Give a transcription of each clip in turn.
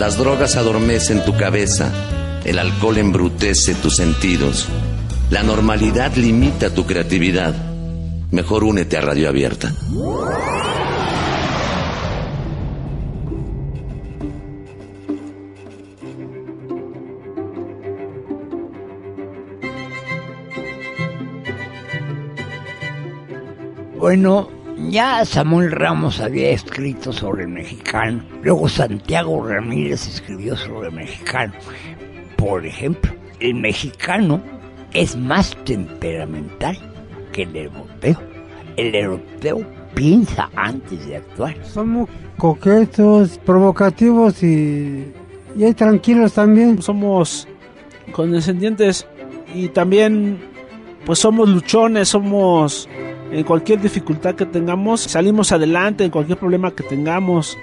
Las drogas adormecen tu cabeza, el alcohol embrutece tus sentidos, la normalidad limita tu creatividad. Mejor únete a Radio Abierta. Bueno, ya Samuel Ramos había escrito sobre el mexicano, luego Santiago Ramírez escribió sobre el mexicano. Por ejemplo, el mexicano es más temperamental que el europeo. El europeo piensa antes de actuar. Somos coquetos, provocativos y, y tranquilos también. Somos condescendientes y también pues somos luchones, somos en cualquier dificultad que tengamos, salimos adelante en cualquier problema que tengamos.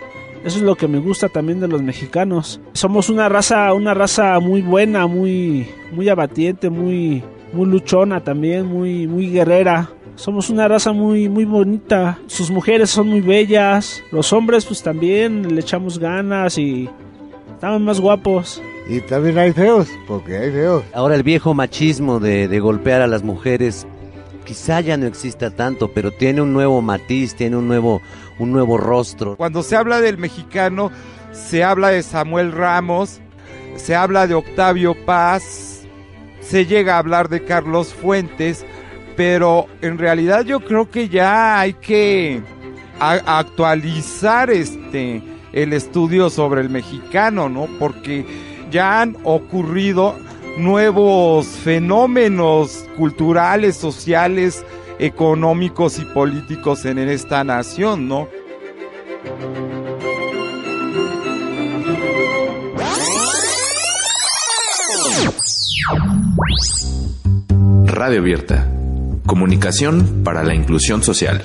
Eso es lo que me gusta también de los mexicanos. Somos una raza, una raza muy buena, muy, muy abatiente, muy, muy luchona también, muy, muy guerrera. Somos una raza muy, muy bonita. Sus mujeres son muy bellas. Los hombres, pues también le echamos ganas y estamos más guapos. Y también hay feos, porque hay feos. Ahora el viejo machismo de, de golpear a las mujeres quizá ya no exista tanto, pero tiene un nuevo matiz, tiene un nuevo, un nuevo rostro. Cuando se habla del mexicano, se habla de Samuel Ramos, se habla de Octavio Paz, se llega a hablar de Carlos Fuentes, pero en realidad yo creo que ya hay que actualizar este el estudio sobre el mexicano, ¿no? Porque ya han ocurrido nuevos fenómenos culturales, sociales, económicos y políticos en esta nación, ¿no? Radio Abierta. Comunicación para la inclusión social.